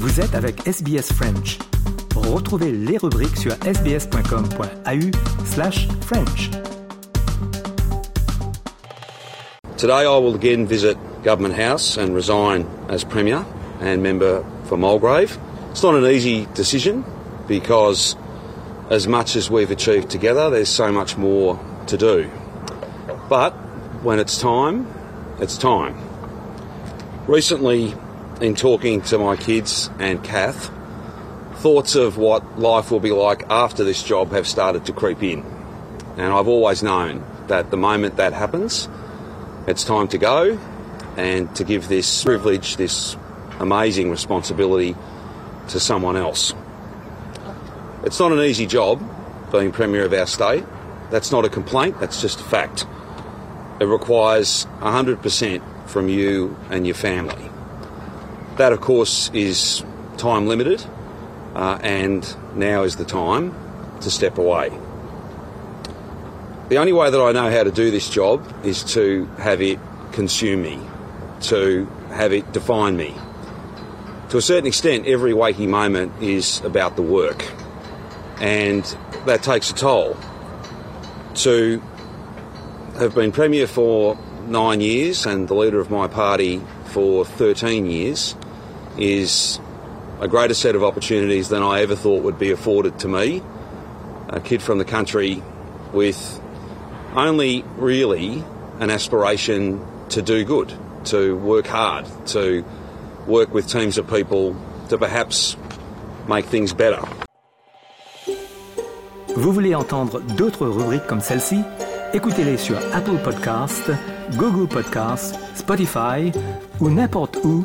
Vous êtes avec SBS French. Retrouvez les rubriques sur sbs.com.au slash French. Today I will again visit Government House and resign as Premier and member for Mulgrave. It's not an easy decision because as much as we've achieved together, there's so much more to do. But when it's time, it's time. Recently, in talking to my kids and Kath, thoughts of what life will be like after this job have started to creep in. And I've always known that the moment that happens, it's time to go and to give this privilege, this amazing responsibility to someone else. It's not an easy job being Premier of our state. That's not a complaint, that's just a fact. It requires 100% from you and your family. That, of course, is time limited, uh, and now is the time to step away. The only way that I know how to do this job is to have it consume me, to have it define me. To a certain extent, every waking moment is about the work, and that takes a toll. To have been Premier for nine years and the leader of my party for 13 years is a greater set of opportunities than I ever thought would be afforded to me. A kid from the country with only really an aspiration to do good, to work hard, to work with teams of people to perhaps make things better. Vous voulez entendre d'autres rubriques comme celle-ci Écoutez-les sur Apple Podcasts, Google Podcasts, Spotify ou n'importe où